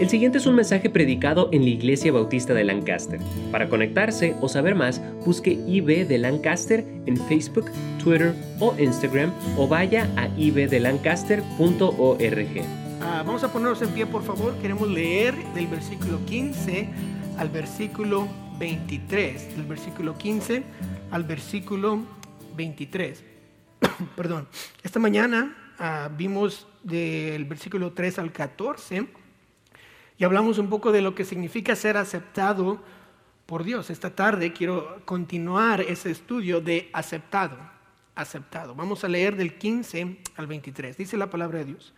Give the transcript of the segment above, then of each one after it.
El siguiente es un mensaje predicado en la Iglesia Bautista de Lancaster. Para conectarse o saber más, busque IB de Lancaster en Facebook, Twitter o Instagram o vaya a ibdelancaster.org. Ah, vamos a ponernos en pie, por favor. Queremos leer del versículo 15 al versículo 23. Del versículo 15 al versículo 23. Perdón. Esta mañana ah, vimos del versículo 3 al 14 y hablamos un poco de lo que significa ser aceptado por Dios. Esta tarde quiero continuar ese estudio de aceptado, aceptado. Vamos a leer del 15 al 23. Dice la palabra de Dios.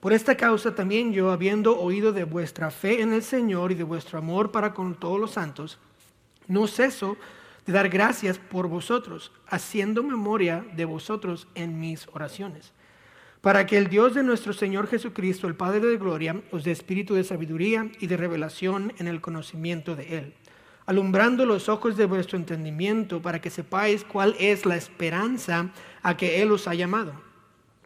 Por esta causa también yo, habiendo oído de vuestra fe en el Señor y de vuestro amor para con todos los santos, no ceso de dar gracias por vosotros, haciendo memoria de vosotros en mis oraciones para que el Dios de nuestro Señor Jesucristo, el Padre de Gloria, os dé espíritu de sabiduría y de revelación en el conocimiento de Él, alumbrando los ojos de vuestro entendimiento para que sepáis cuál es la esperanza a que Él os ha llamado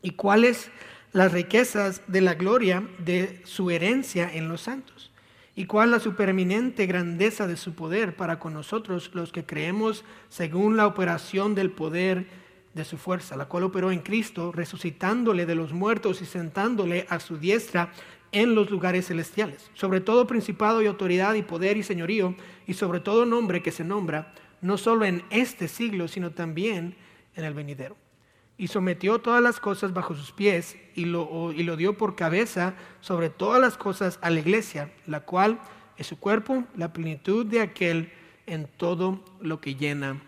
y cuáles las riquezas de la gloria de su herencia en los santos y cuál la supereminente grandeza de su poder para con nosotros los que creemos según la operación del poder de su fuerza, la cual operó en Cristo, resucitándole de los muertos y sentándole a su diestra en los lugares celestiales, sobre todo principado y autoridad y poder y señorío, y sobre todo nombre que se nombra, no solo en este siglo, sino también en el venidero. Y sometió todas las cosas bajo sus pies y lo, y lo dio por cabeza sobre todas las cosas a la iglesia, la cual es su cuerpo, la plenitud de aquel en todo lo que llena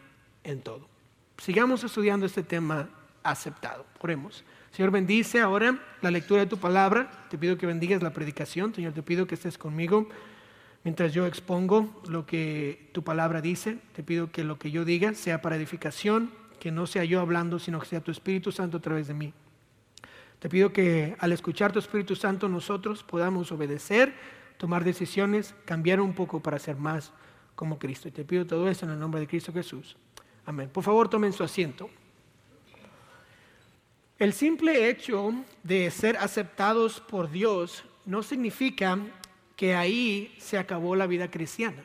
en todo sigamos estudiando este tema aceptado. Oremos. Señor, bendice ahora la lectura de tu palabra. Te pido que bendigas la predicación. Señor, te pido que estés conmigo mientras yo expongo lo que tu palabra dice. Te pido que lo que yo diga sea para edificación, que no sea yo hablando, sino que sea tu Espíritu Santo a través de mí. Te pido que al escuchar tu Espíritu Santo nosotros podamos obedecer, tomar decisiones, cambiar un poco para ser más como Cristo. Y te pido todo esto en el nombre de Cristo Jesús. Amén. Por favor, tomen su asiento. El simple hecho de ser aceptados por Dios no significa que ahí se acabó la vida cristiana.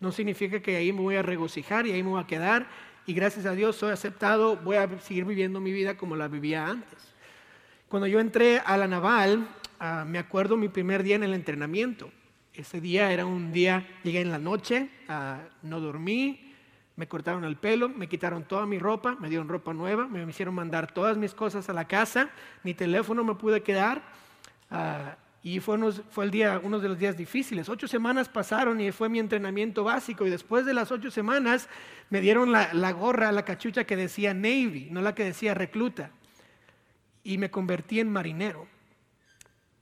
No significa que ahí me voy a regocijar y ahí me voy a quedar y gracias a Dios soy aceptado, voy a seguir viviendo mi vida como la vivía antes. Cuando yo entré a la naval, ah, me acuerdo mi primer día en el entrenamiento. Ese día era un día, llegué en la noche, ah, no dormí, me cortaron el pelo, me quitaron toda mi ropa, me dieron ropa nueva, me hicieron mandar todas mis cosas a la casa, mi teléfono me pude quedar. Ah, y fue, el día, uno de los días difíciles. Ocho semanas pasaron y fue mi entrenamiento básico. Y después de las ocho semanas me dieron la, la gorra, la cachucha que decía Navy, no la que decía recluta. Y me convertí en marinero.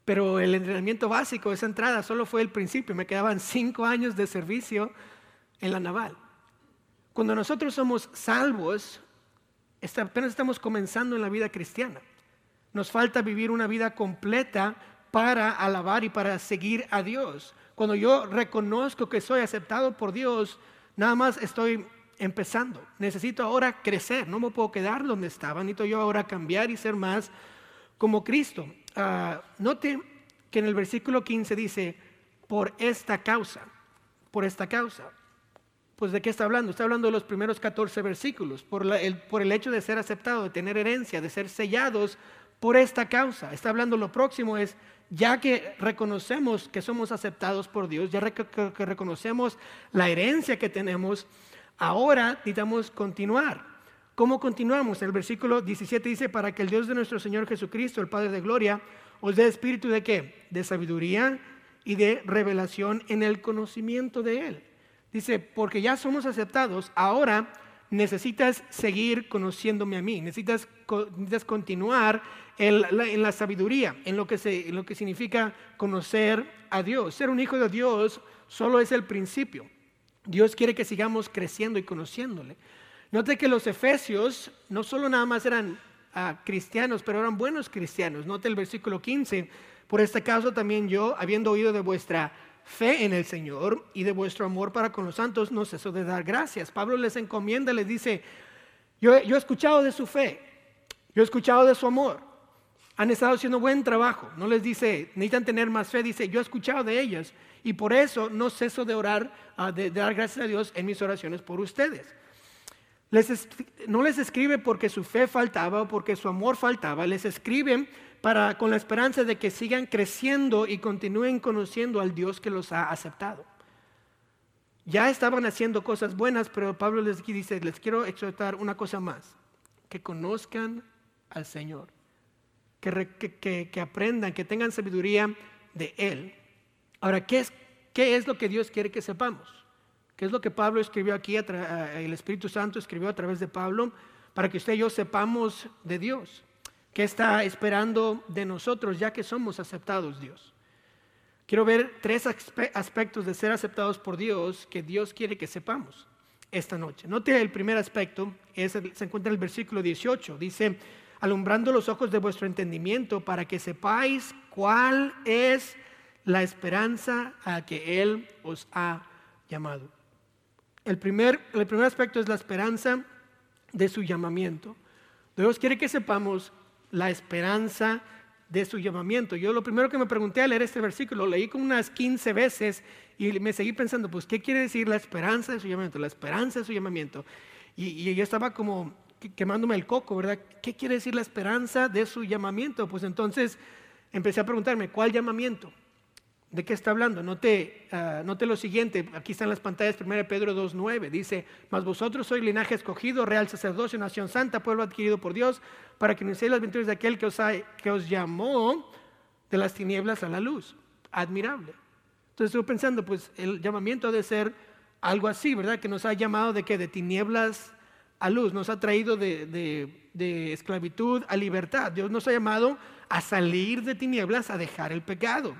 Pero el entrenamiento básico, esa entrada, solo fue el principio. Me quedaban cinco años de servicio en la naval. Cuando nosotros somos salvos, apenas estamos comenzando en la vida cristiana. Nos falta vivir una vida completa para alabar y para seguir a Dios. Cuando yo reconozco que soy aceptado por Dios, nada más estoy empezando. Necesito ahora crecer, no me puedo quedar donde estaba, necesito yo ahora cambiar y ser más como Cristo. Ah, note que en el versículo 15 dice, por esta causa, por esta causa. Pues de qué está hablando? Está hablando de los primeros 14 versículos, por, el, por el hecho de ser aceptado, de tener herencia, de ser sellados por esta causa. Está hablando lo próximo es, ya que reconocemos que somos aceptados por Dios, ya que reconocemos la herencia que tenemos, ahora necesitamos continuar. ¿Cómo continuamos? El versículo 17 dice, para que el Dios de nuestro Señor Jesucristo, el Padre de Gloria, os dé espíritu de qué? De sabiduría y de revelación en el conocimiento de Él Dice, porque ya somos aceptados, ahora necesitas seguir conociéndome a mí, necesitas, continuar en la, sabiduría, en lo, que significa conocer a Dios. Ser un hijo de Dios solo es el principio. Dios quiere que sigamos creciendo y conociéndole. Note que los efesios no solo nada más eran ah, cristianos, pero eran buenos cristianos. Note el versículo 15. Por este caso también yo, habiendo oído de vuestra fe en el Señor y de vuestro amor para con los santos, no ceso de dar gracias. Pablo les encomienda, les dice, yo, yo he escuchado de su fe, yo he escuchado de su amor, han estado haciendo buen trabajo. No les dice, necesitan tener más fe, dice, yo he escuchado de ellas y por eso no ceso de orar, ah, de, dar gracias a Dios en mis oraciones por ustedes. no les escribe porque su fe faltaba o porque su amor faltaba, les escriben con la esperanza de que sigan creciendo y continúen conociendo al Dios que los ha aceptado. Ya estaban haciendo cosas buenas, pero Pablo les dice, les quiero exhortar una cosa más, que conozcan al Señor que, aprendan, que tengan sabiduría de Él. Ahora, ¿qué es, ¿qué es lo que Dios quiere que sepamos? ¿Qué es lo que Pablo escribió aquí, el Espíritu Santo escribió a través de Pablo, para que usted y yo sepamos de Dios? ¿Qué está esperando de nosotros ya que somos aceptados Dios? Quiero ver tres aspectos de ser aceptados por Dios que Dios quiere que sepamos esta noche. Note el primer aspecto, se encuentra en el versículo 18. Dice, alumbrando los ojos de vuestro entendimiento para que sepáis cuál es la esperanza a que Él os ha llamado. El primer, el primer aspecto es la esperanza de su llamamiento. Dios quiere que sepamos la esperanza de su llamamiento. Yo lo primero que me pregunté al leer este versículo, lo leí como unas 15 veces y me seguí pensando, pues, ¿qué quiere decir la esperanza de su llamamiento? La esperanza de su llamamiento. Y, y yo estaba como quemándome el coco, ¿verdad? ¿Qué quiere decir la esperanza de su llamamiento? Pues entonces empecé a preguntarme, ¿cuál llamamiento? ¿De qué está hablando? Note, uh, note lo siguiente, aquí están las pantallas, 1 Pedro 2.9, dice, mas vosotros sois linaje escogido, real sacerdocio, nación santa, pueblo adquirido por Dios, para que iniciéis las virtudes de aquel que os, que os llamó de las tinieblas a la luz. Admirable. Entonces estuve pensando, pues el llamamiento ha de ser algo así, ¿verdad? Que nos ha llamado de que de tinieblas a luz, nos ha traído de, esclavitud a libertad. Dios nos ha llamado a salir de tinieblas, a dejar el pecado.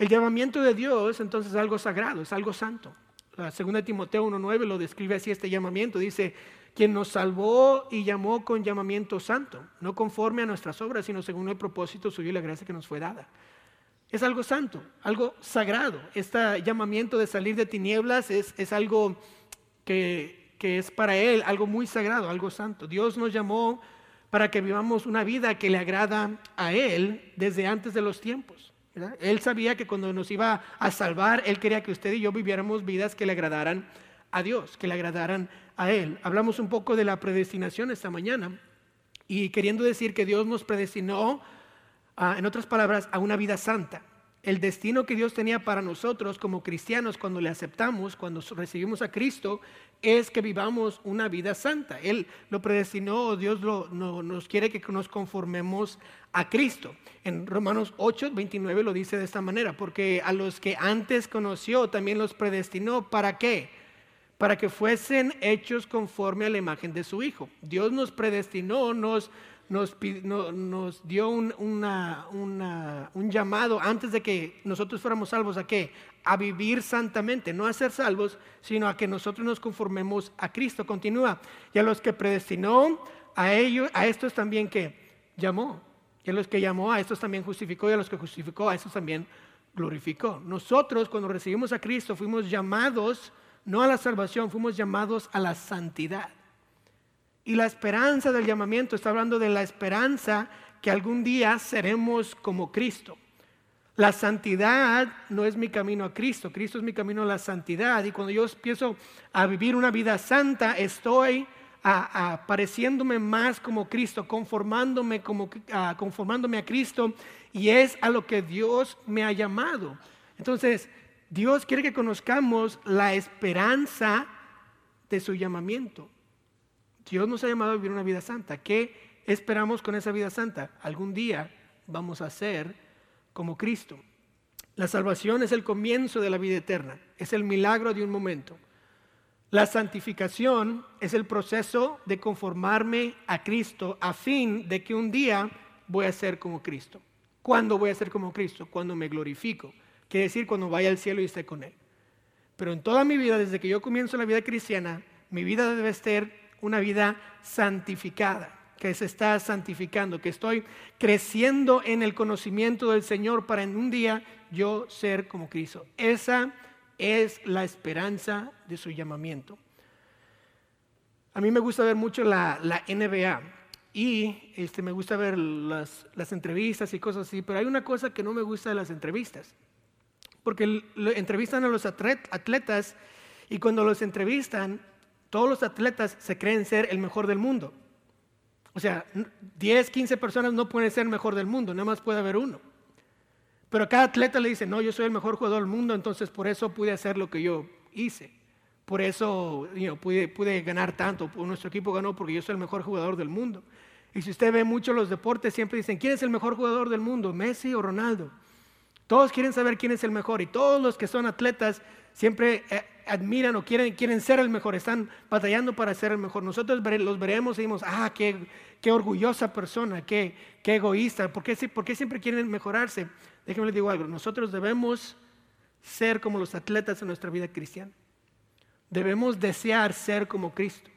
El llamamiento de Dios entonces es algo sagrado, es algo santo. La segunda Timoteo 1.9 lo describe así este llamamiento. Dice, quien nos salvó y llamó con llamamiento santo, no conforme a nuestras obras, sino según el propósito suyo y la gracia que nos fue dada. Es algo santo, algo sagrado. Este llamamiento de salir de tinieblas es, es algo que que es para Él algo muy sagrado, algo santo. Dios nos llamó para que vivamos una vida que le agrada a Él desde antes de los tiempos. Él sabía que cuando nos iba a salvar, Él quería que usted y yo viviéramos vidas que le agradaran a Dios, que le agradaran a Él. Hablamos un poco de la predestinación esta mañana y queriendo decir que Dios nos predestinó, ah, en otras palabras, a una vida santa el destino que Dios tenía para nosotros como cristianos cuando le aceptamos, cuando recibimos a Cristo, es que vivamos una vida santa. Él lo predestinó, Dios nos quiere que nos conformemos a Cristo. En Romanos 8, 29 lo dice de esta manera, porque a los que antes conoció también los predestinó. ¿Para qué? Para que fuesen hechos conforme a la imagen de su Hijo. Dios nos predestinó, nos nos, nos dio un, un, llamado antes de que nosotros fuéramos salvos a qué? A vivir santamente, no a ser salvos, sino a que nosotros nos conformemos a Cristo. Continúa. Y a los que predestinó, a ellos, a estos también que llamó. Y a los que llamó, a estos también justificó. Y a los que justificó, a estos también glorificó. Nosotros cuando recibimos a Cristo fuimos llamados, no a la salvación, fuimos llamados a la santidad. Y la esperanza del llamamiento está hablando de la esperanza que algún día seremos como Cristo. La santidad no es mi camino a Cristo, Cristo es mi camino a la santidad. Y cuando yo empiezo a vivir una vida santa, estoy a, pareciéndome más como Cristo, conformándome, como, a, conformándome a Cristo, y es a lo que Dios me ha llamado. Entonces, Dios quiere que conozcamos la esperanza de su llamamiento. Dios nos ha llamado a vivir una vida santa. ¿Qué esperamos con esa vida santa? Algún día vamos a ser como Cristo. La salvación es el comienzo de la vida eterna, es el milagro de un momento. La santificación es el proceso de conformarme a Cristo a fin de que un día voy a ser como Cristo. ¿Cuándo voy a ser como Cristo? Cuando me glorifico. Quiere decir cuando vaya al cielo y esté con Él. Pero en toda mi vida, desde que yo comienzo la vida cristiana, mi vida debe ser una vida santificada, que se está santificando, que estoy creciendo en el conocimiento del Señor para en un día yo ser como Cristo. Esa es la esperanza de su llamamiento. A mí me gusta ver mucho la, NBA y este, me gusta ver las, las, entrevistas y cosas así, pero hay una cosa que no me gusta de las entrevistas, porque entrevistan a los atletas y cuando los entrevistan, todos los atletas se creen ser el mejor del mundo. O sea, 10, 15 personas no pueden ser el mejor del mundo, nada más puede haber uno. Pero cada atleta le dice, no, yo soy el mejor jugador del mundo, entonces por eso pude hacer lo que yo hice. Por eso pude, pude, ganar tanto. Nuestro equipo ganó porque yo soy el mejor jugador del mundo. Y si usted ve mucho los deportes, siempre dicen, ¿quién es el mejor jugador del mundo? ¿Messi o Ronaldo? Todos quieren saber quién es el mejor y todos los que son atletas siempre eh, admiran o quieren, quieren ser el mejor, están batallando para ser el mejor. Nosotros los veremos y decimos, ah, qué, qué orgullosa persona, qué, qué egoísta, ¿Por qué, ¿por qué siempre quieren mejorarse? Déjenme les digo algo, nosotros debemos ser como los atletas en nuestra vida cristiana. Debemos desear ser como Cristo.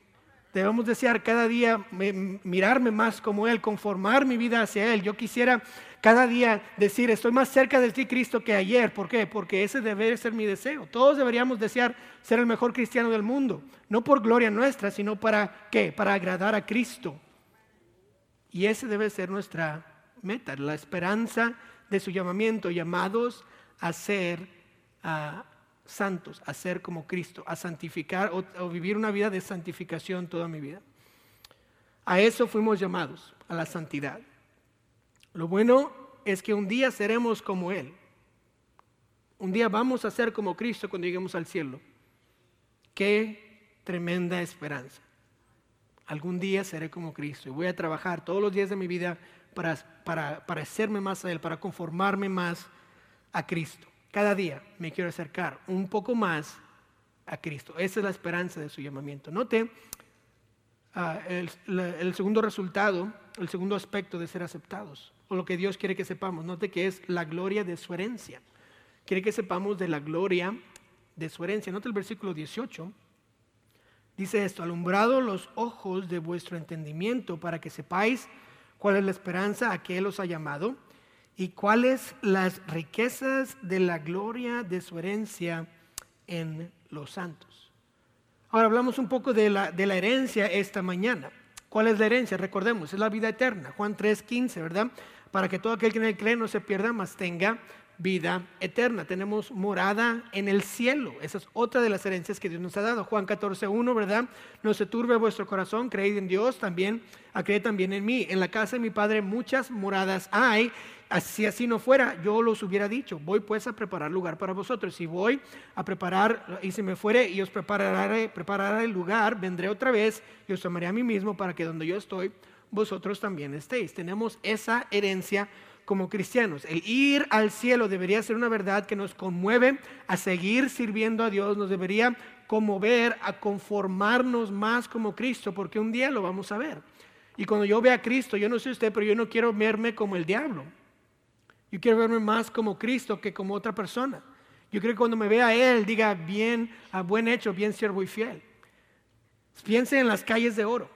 Debemos desear cada día mirarme más como Él, conformar mi vida hacia Él. Yo quisiera cada día decir, estoy más cerca de ti, Cristo, que ayer. ¿Por qué? Porque ese debe ser mi deseo. Todos deberíamos desear ser el mejor cristiano del mundo. No por gloria nuestra, sino para qué? Para agradar a Cristo. Y ese debe ser nuestra meta, la esperanza de su llamamiento, llamados a ser santos, a ser como Cristo, a santificar o, vivir una vida de santificación toda mi vida. A eso fuimos llamados, a la santidad. Lo bueno es que un día seremos como Él. Un día vamos a ser como Cristo cuando lleguemos al cielo. Qué tremenda esperanza. Algún día seré como Cristo y voy a trabajar todos los días de mi vida para, para parecerme más a Él, para conformarme más a Cristo. Cada día me quiero acercar un poco más a Cristo. Esa es la esperanza de su llamamiento. Note ah, el, segundo resultado, el segundo aspecto de ser aceptados, o lo que Dios quiere que sepamos. Note que es la gloria de su herencia. Quiere que sepamos de la gloria de su herencia. Note el versículo 18. Dice esto, alumbrado los ojos de vuestro entendimiento para que sepáis cuál es la esperanza a que Él os ha llamado y cuáles las riquezas de la gloria de su herencia en los santos. Ahora hablamos un poco de la, de la herencia esta mañana. ¿Cuál es la herencia? Recordemos, es la vida eterna. Juan 3:15, ¿verdad? Para que todo aquel que en él cree no se pierda, mas tenga vida eterna. Tenemos morada en el cielo. Esa es otra de las herencias que Dios nos ha dado. Juan 14.1, ¿verdad? No se turbe vuestro corazón, creed en Dios, también, creed también en mí. En la casa de mi Padre muchas moradas hay si así no fuera, yo los hubiera dicho, voy pues a preparar lugar para vosotros. Si voy a preparar, y si me fuere y os prepararé, el lugar, vendré otra vez y os tomaré a mí mismo para que donde yo estoy, vosotros también estéis. Tenemos esa herencia como cristianos. El ir al cielo debería ser una verdad que nos conmueve a seguir sirviendo a Dios, nos debería conmover a conformarnos más como Cristo, porque un día lo vamos a ver. Y cuando yo vea a Cristo, yo no sé usted, pero yo no quiero verme como el diablo. Yo quiero verme más como Cristo que como otra persona. Yo creo que cuando me vea Él, diga bien, a buen hecho, bien siervo y fiel. Piense en las calles de oro.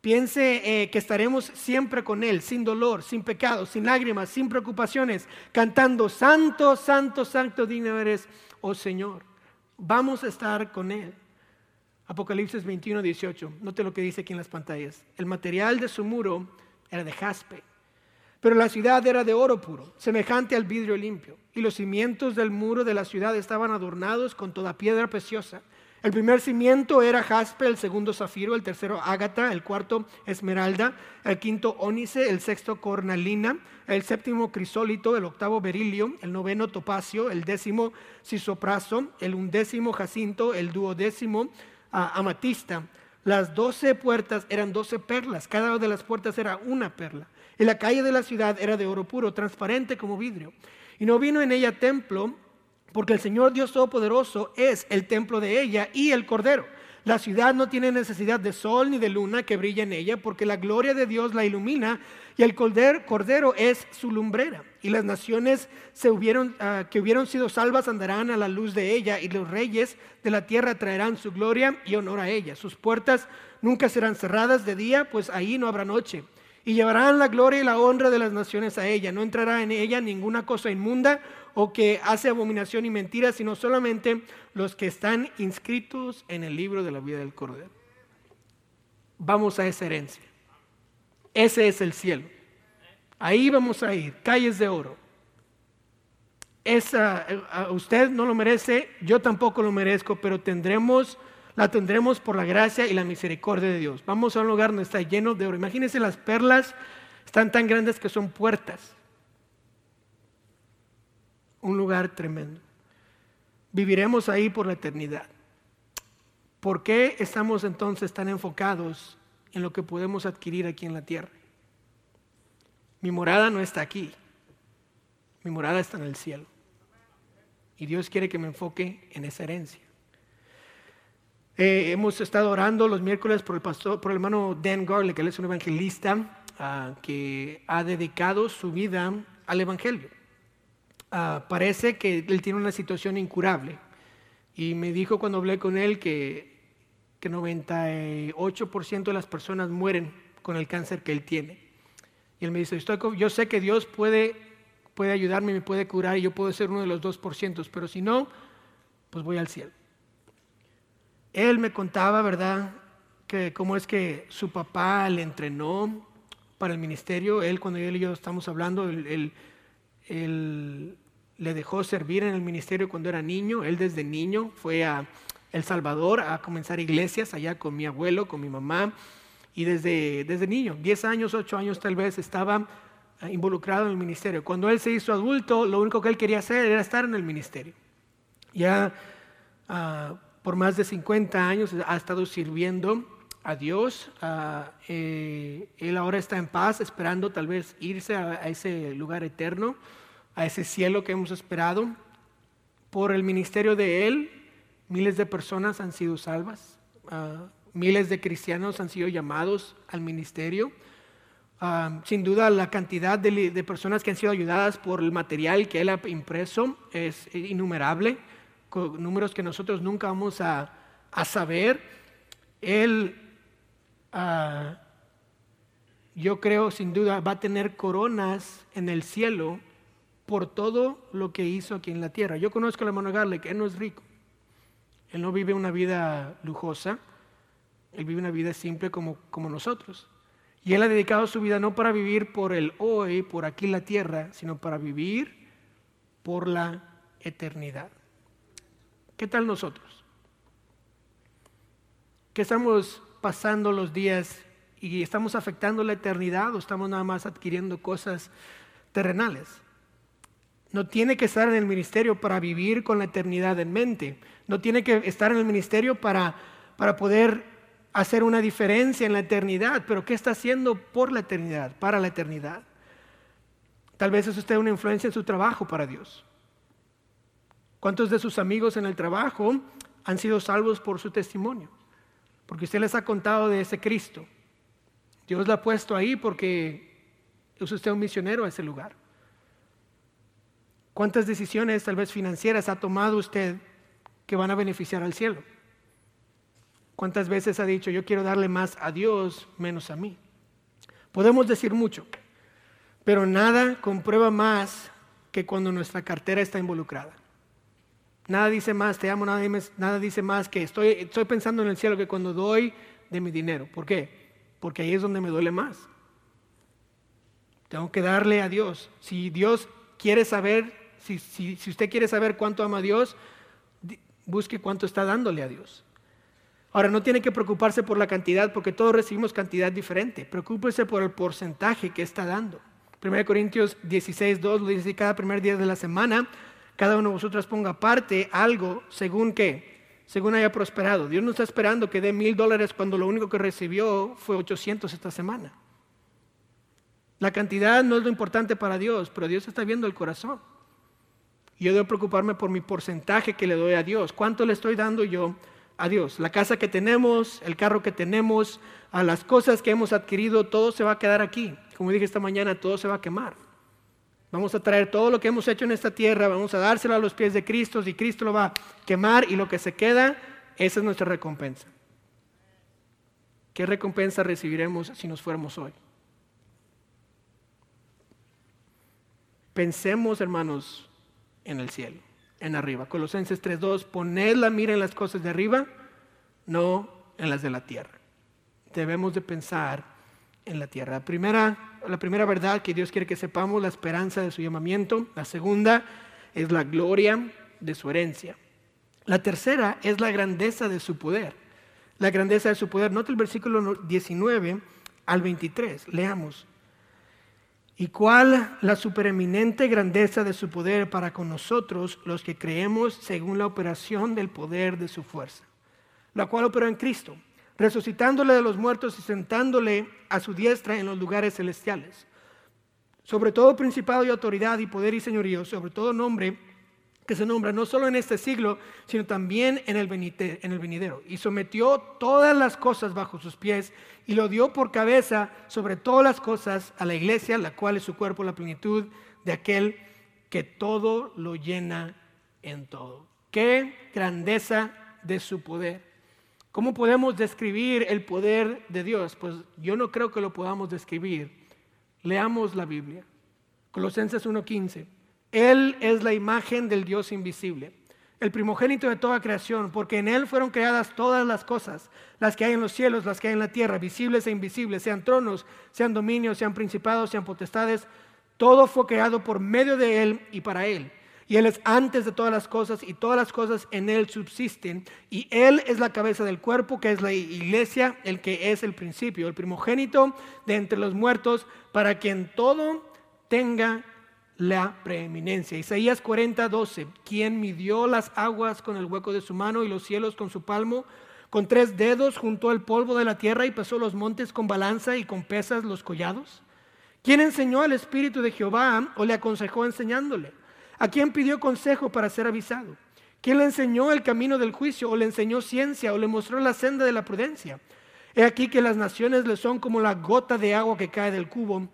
Piense eh, que estaremos siempre con Él, sin dolor, sin pecado, sin lágrimas, sin preocupaciones, cantando, Santo, Santo, Santo, digno eres, oh Señor. Vamos a estar con Él. Apocalipsis 21, 18. Note lo que dice aquí en las pantallas. El material de su muro era de jaspe pero la ciudad era de oro puro, semejante al vidrio limpio, y los cimientos del muro de la ciudad estaban adornados con toda piedra preciosa. El primer cimiento era jaspe, el segundo zafiro, el tercero ágata, el cuarto esmeralda, el quinto ónice, el sexto cornalina, el séptimo crisólito, el octavo berilio, el noveno topacio, el décimo sisopraso, el undécimo jacinto, el duodécimo ah, amatista. Las doce puertas eran doce perlas, cada una de las puertas era una perla. Y la calle de la ciudad era de oro puro, transparente como vidrio. Y no vino en ella templo, porque el Señor Dios Todopoderoso es el templo de ella y el Cordero. La ciudad no tiene necesidad de sol ni de luna que brille en ella, porque la gloria de Dios la ilumina y el cordero es su lumbrera. Y las naciones ah, que hubieron sido salvas andarán a la luz de ella, y los reyes de la tierra traerán su gloria y honor a ella. Sus puertas nunca serán cerradas de día, pues ahí no habrá noche y llevarán la gloria y la honra de las naciones a ella. No entrará en ella ninguna cosa inmunda o que hace abominación y mentira, sino solamente los que están inscritos en el libro de la vida del Cordero. Vamos a esa herencia. Ese es el cielo. Ahí vamos a ir, calles de oro. Esa, usted no lo merece, yo tampoco lo merezco, pero tendremos, la tendremos por la gracia y la misericordia de Dios. Vamos a un lugar donde está lleno de oro. Imagínense las perlas, están tan grandes que son puertas. Un lugar tremendo. Viviremos ahí por la eternidad. ¿Por qué estamos entonces tan enfocados en lo que podemos adquirir aquí en la tierra? Mi morada no está aquí. Mi morada está en el cielo. Y Dios quiere que me enfoque en esa herencia. Eh, hemos estado orando los miércoles por el pastor, por el hermano Dan que él es un evangelista ah, que ha dedicado su vida al evangelio. Ah, parece que él tiene una situación incurable. Y me dijo cuando hablé con él que, que 98% de las personas mueren con el cáncer que él tiene. Y él me dice, yo sé que Dios puede, puede ayudarme, me puede curar y yo puedo ser uno de los 2%, pero si no, pues voy al cielo. Él me contaba, ¿verdad? Que cómo es que su papá le entrenó para el ministerio. Él, cuando él y yo estamos hablando, él, le dejó servir en el ministerio cuando era niño. Él desde niño fue a El Salvador a comenzar iglesias allá con mi abuelo, con mi mamá. Y desde, desde niño, 10 años, 8 años tal vez, estaba eh, involucrado en el ministerio. Cuando él se hizo adulto, lo único que él quería hacer era estar en el ministerio. Ya ah, por más de 50 años ha estado sirviendo a Dios. Ah, eh, él ahora está en paz, esperando tal vez irse a, ese lugar eterno, a ese cielo que hemos esperado. Por el ministerio de él, miles de personas han sido salvas. Ah, Miles de cristianos han sido llamados al ministerio. Ah, sin duda la cantidad de, personas que han sido ayudadas por el material que él ha impreso es innumerable, números que nosotros nunca vamos a, saber. Él, ah, yo creo sin duda, va a tener coronas en el cielo por todo lo que hizo aquí en la tierra. Yo conozco a hermano Garle, que él no es rico, él no vive una vida lujosa él vive una vida simple como, como nosotros. Y Él ha dedicado su vida no para vivir por el hoy, por aquí la tierra, sino para vivir por la eternidad. ¿Qué tal nosotros? ¿Qué estamos pasando los días y estamos afectando la eternidad o estamos nada más adquiriendo cosas terrenales? No tiene que estar en el ministerio para vivir con la eternidad en mente. No tiene que estar en el ministerio para, para poder hacer una diferencia en la eternidad, pero ¿qué está haciendo por la eternidad, para la eternidad? Tal vez es usted una influencia en su trabajo para Dios. ¿Cuántos de sus amigos en el trabajo han sido salvos por su testimonio? Porque usted les ha contado de ese Cristo. Dios lo ha puesto ahí porque es usted un misionero a ese lugar. ¿Cuántas decisiones tal vez financieras ha tomado usted que van a beneficiar al cielo? ¿Cuántas veces ha dicho, yo quiero darle más a Dios menos a mí? Podemos decir mucho, pero nada comprueba más que cuando nuestra cartera está involucrada. Nada dice más, te amo, nada, dice más que estoy, estoy pensando en el cielo que cuando doy de mi dinero. ¿Por qué? Porque ahí es donde me duele más. Tengo que darle a Dios. Si Dios quiere saber, si, si usted quiere saber cuánto ama a Dios, busque cuánto está dándole a Dios. Ahora, no tiene que preocuparse por la cantidad porque todos recibimos cantidad diferente. Preocúpese por el porcentaje que está dando. 1 Corintios 16, 2 lo dice cada primer día de la semana, cada uno de vosotros ponga aparte algo según que, según haya prosperado. Dios no está esperando que dé mil dólares cuando lo único que recibió fue 800 esta semana. La cantidad no es lo importante para Dios, pero Dios está viendo el corazón. Yo debo preocuparme por mi porcentaje que le doy a Dios. ¿Cuánto le estoy dando yo a Dios. La casa que tenemos, el carro que tenemos, a las cosas que hemos adquirido, todo se va a quedar aquí. Como dije esta mañana, todo se va a quemar. Vamos a traer todo lo que hemos hecho en esta tierra, vamos a dárselo a los pies de Cristo y Cristo lo va a quemar y lo que se queda, esa es nuestra recompensa. ¿Qué recompensa recibiremos si nos fuéramos hoy? Pensemos, hermanos, en el cielo en arriba. Colosenses 3.2, poned la mira en las cosas de arriba, no en las de la tierra. Debemos de pensar en la tierra. Primera, la primera verdad que Dios quiere que sepamos, la esperanza de su llamamiento. La segunda es la gloria de su herencia. La tercera es la grandeza de su poder. La grandeza de su poder. Nota el versículo 19 al 23. Leamos. ¿Y cuál la supereminente grandeza de su poder para con nosotros, los que creemos según la operación del poder de su fuerza? La cual operó en Cristo resucitándole de los muertos y sentándole a su diestra en los lugares celestiales. Sobre todo principado y autoridad y poder y señorío, sobre todo nombre que se nombra no solo en este siglo, sino también en el, en el venidero. Y sometió todas las cosas bajo sus pies y lo dio por cabeza sobre todas las cosas a la iglesia, la cual es su cuerpo, la plenitud de aquel que todo lo llena en todo. Qué grandeza de su poder. ¿Cómo podemos describir el poder de Dios? Pues yo no creo que lo podamos describir. Leamos la Biblia. Colosenses 1:15. Él es la imagen del Dios invisible, el primogénito de toda creación, porque en Él fueron creadas todas las cosas, las que hay en los cielos, las que hay en la tierra, visibles e invisibles, sean tronos, sean dominios, sean principados, sean potestades. Todo fue creado por medio de Él y para Él. Y Él es antes de todas las cosas y todas las cosas en Él subsisten. Y Él es la cabeza del cuerpo, que es la iglesia, el que es el principio, el primogénito de entre los muertos, para que en todo tenga la preeminencia. Isaías 40, 12. Quien midió las aguas con el hueco de su mano y los cielos con su palmo, con tres dedos juntó el polvo de la tierra y pesó los montes con balanza y con pesas los collados. ¿Quién enseñó al Espíritu de Jehová o le aconsejó enseñándole? ¿A quién pidió consejo para ser avisado? ¿Quién le enseñó el camino del juicio o le enseñó ciencia o le mostró la senda de la prudencia? He aquí que las naciones le son como la gota de agua que cae del cubo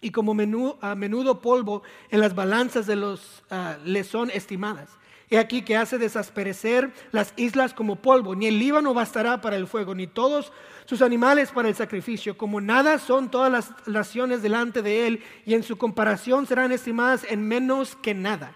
y como a menudo polvo en las balanzas de los uh, le son estimadas. He aquí que hace desasperecer las islas como polvo, ni el Líbano bastará para el fuego, ni todos sus animales para el sacrificio. Como nada son todas las naciones delante de él, y en su comparación serán estimadas en menos que nada.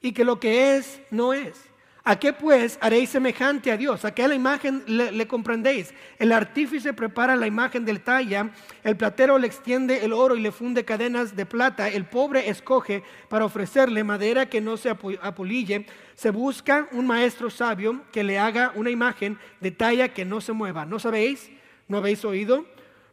Y que lo que es, no es. ¿A qué pues haréis semejante a Dios? ¿A qué la imagen le, comprendéis? El artífice prepara la imagen del talla, el platero le extiende el oro y le funde cadenas de plata, el pobre escoge para ofrecerle madera que no se apolille, se busca un maestro sabio que le haga una imagen de talla que no se mueva. ¿No sabéis? ¿No habéis oído?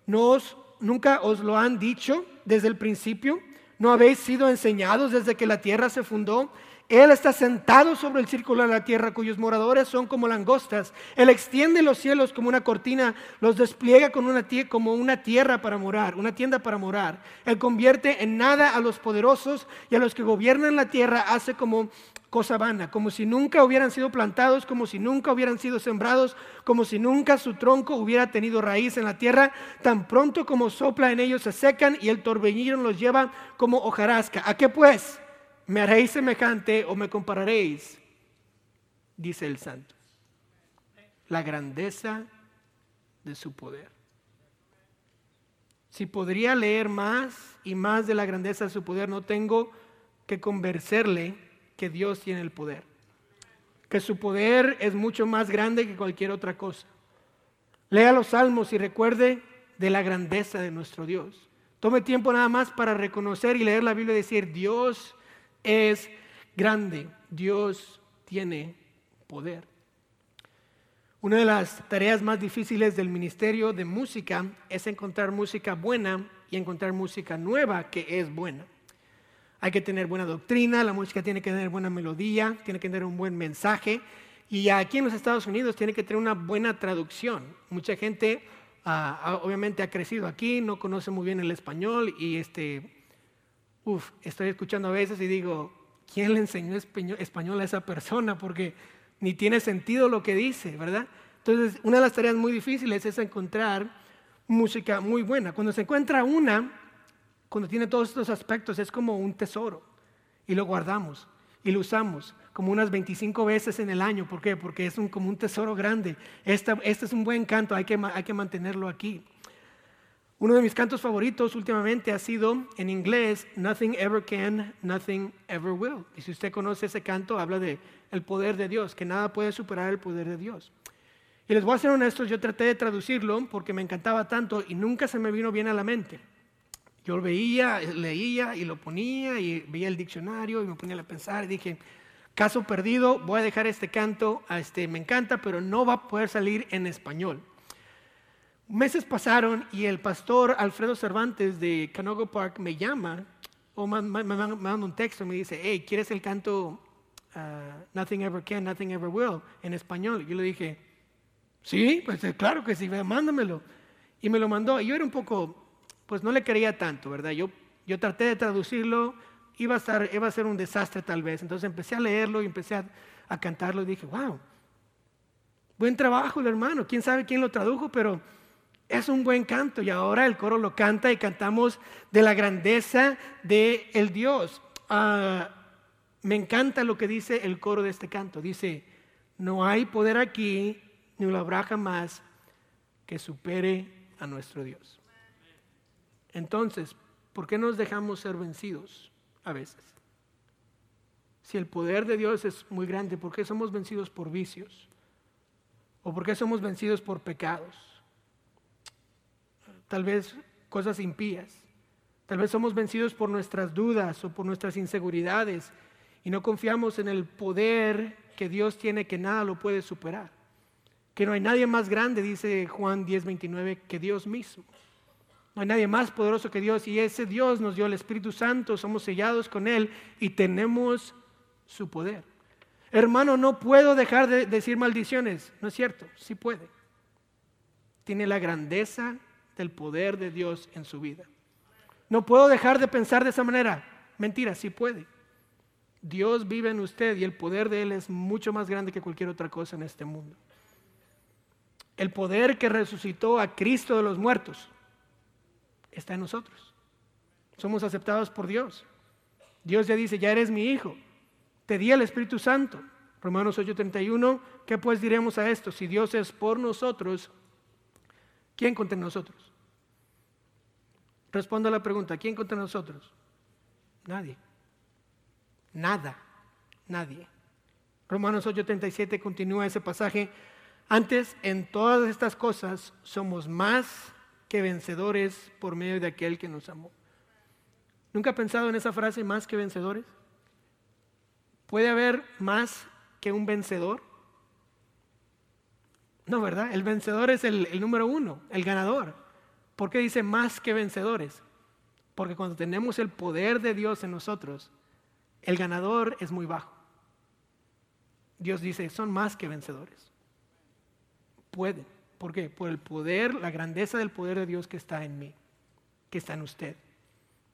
¿No ¿Nunca os lo han dicho desde el principio? ¿No habéis sido enseñados desde que la tierra se fundó? Él está sentado sobre el círculo de la tierra, cuyos moradores son como langostas. Él extiende los cielos como una cortina, los despliega como una, como una tierra para morar, una tienda para morar. Él convierte en nada a los poderosos y a los que gobiernan la tierra hace como cosa vana, como si nunca hubieran sido plantados, como si nunca hubieran sido sembrados, como si nunca su tronco hubiera tenido raíz en la tierra. Tan pronto como sopla en ellos se secan y el torbellino los lleva como hojarasca. ¿A qué pues? ¿Me haréis semejante o me compararéis? Dice el santo. La grandeza de su poder. Si podría leer más y más de la grandeza de su poder, no tengo que convencerle que Dios tiene el poder. Que su poder es mucho más grande que cualquier otra cosa. Lea los salmos y recuerde de la grandeza de nuestro Dios. Tome tiempo nada más para reconocer y leer la Biblia y decir, Dios es grande. Dios tiene poder. Una de las tareas más difíciles del ministerio de música es encontrar música buena y encontrar música nueva que es buena. Hay que tener buena doctrina, la música tiene que tener buena melodía, tiene que tener un buen mensaje y aquí en los Estados Unidos tiene que tener una buena traducción. Mucha gente ah, obviamente ha crecido aquí, no conoce muy bien el español y este, Estoy escuchando a veces y digo, ¿quién le enseñó español a esa persona? Porque ni tiene sentido lo que dice, ¿verdad? Entonces, una de las tareas muy difíciles es encontrar música muy buena. Cuando se encuentra una, cuando tiene todos estos aspectos, es como un tesoro y lo guardamos y lo usamos como unas 25 veces en el año. ¿Por qué? Porque es un, como un tesoro grande. Este, este es un buen canto, hay que, hay que mantenerlo aquí. Uno de mis cantos favoritos últimamente ha sido en inglés Nothing ever can, nothing ever will. Y si usted conoce ese canto, habla de el poder de Dios, que nada puede superar el poder de Dios. Y les voy a ser honestos, yo traté de traducirlo porque me encantaba tanto y nunca se me vino bien a la mente. Yo lo veía, leía y lo ponía y veía el diccionario y me ponía a pensar y dije, caso perdido, voy a dejar este canto, este, me encanta, pero no va a poder salir en español. Meses pasaron y el pastor Alfredo Cervantes de Canogo Park me llama o me, manda un texto y me dice, hey, ¿quieres el canto uh, Nothing Ever Can, Nothing Ever Will en español? Yo le dije, sí, pues eh, claro que sí, mándamelo. Y me lo mandó. Y yo era un poco, pues no le quería tanto, ¿verdad? Yo, yo traté de traducirlo, iba a, estar, iba a ser un desastre tal vez. Entonces empecé a leerlo y empecé a, a cantarlo y dije, wow, buen trabajo el hermano. ¿Quién sabe quién lo tradujo? Pero es un buen canto y ahora el coro lo canta y cantamos de la grandeza de el Dios. Ah, me encanta lo que dice el coro de este canto. Dice, no hay poder aquí, ni lo habrá jamás, que supere a nuestro Dios. Entonces, ¿por qué nos dejamos ser vencidos a veces? Si el poder de Dios es muy grande, ¿por qué somos vencidos por vicios? ¿O por qué somos vencidos por pecados? Tal vez cosas impías. Tal vez somos vencidos por nuestras dudas o por nuestras inseguridades y no confiamos en el poder que Dios tiene que nada lo puede superar. Que no hay nadie más grande, dice Juan 10:29, que Dios mismo. No hay nadie más poderoso que Dios y ese Dios nos dio el Espíritu Santo, somos sellados con Él y tenemos su poder. Hermano, no puedo dejar de decir maldiciones, no es cierto, sí puede. Tiene la grandeza del poder de Dios en su vida. No puedo dejar de pensar de esa manera. Mentira, sí puede. Dios vive en usted y el poder de Él es mucho más grande que cualquier otra cosa en este mundo. El poder que resucitó a Cristo de los muertos está en nosotros. Somos aceptados por Dios. Dios ya dice, ya eres mi hijo. Te di el Espíritu Santo. Romanos 8:31, ¿qué pues diremos a esto? Si Dios es por nosotros, ¿quién contra nosotros? Responda a la pregunta, ¿quién contra nosotros? Nadie. Nada, nadie. Romanos 8:37 continúa ese pasaje. Antes, en todas estas cosas, somos más que vencedores por medio de aquel que nos amó. ¿Nunca ha pensado en esa frase, más que vencedores? ¿Puede haber más que un vencedor? No, ¿verdad? El vencedor es el, el número uno, el ganador. ¿Por qué dice más que vencedores? Porque cuando tenemos el poder de Dios en nosotros, el ganador es muy bajo. Dios dice, son más que vencedores. Pueden. ¿Por qué? Por el poder, la grandeza del poder de Dios que está en mí, que está en usted.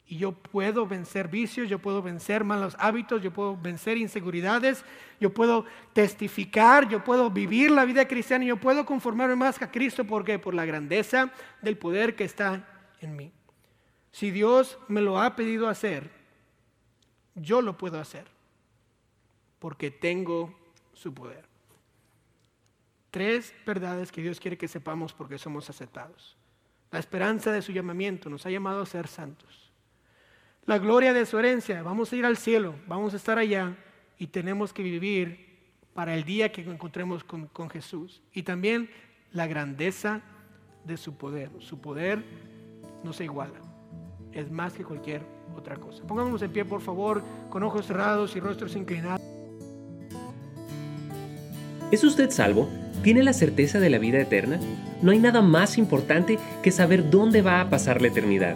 Y yo puedo vencer vicios, yo puedo vencer malos hábitos, yo puedo vencer inseguridades, yo puedo testificar, yo puedo vivir la vida cristiana y yo puedo conformarme más a Cristo. ¿Por qué? Por la grandeza del poder que está en mí. Si Dios me lo ha pedido hacer, yo lo puedo hacer porque tengo su poder. Tres verdades que Dios quiere que sepamos porque somos aceptados. La esperanza de su llamamiento nos ha llamado a ser santos la gloria de su herencia. Vamos a ir al cielo, vamos a estar allá y tenemos que vivir para el día que encontremos con, con Jesús. Y también la grandeza de su poder. Su poder no se iguala, es más que cualquier otra cosa. Pongámonos en pie, por favor, con ojos cerrados y rostros inclinados. ¿Es usted salvo? ¿Tiene la certeza de la vida eterna? No hay nada más importante que saber dónde va a pasar la eternidad.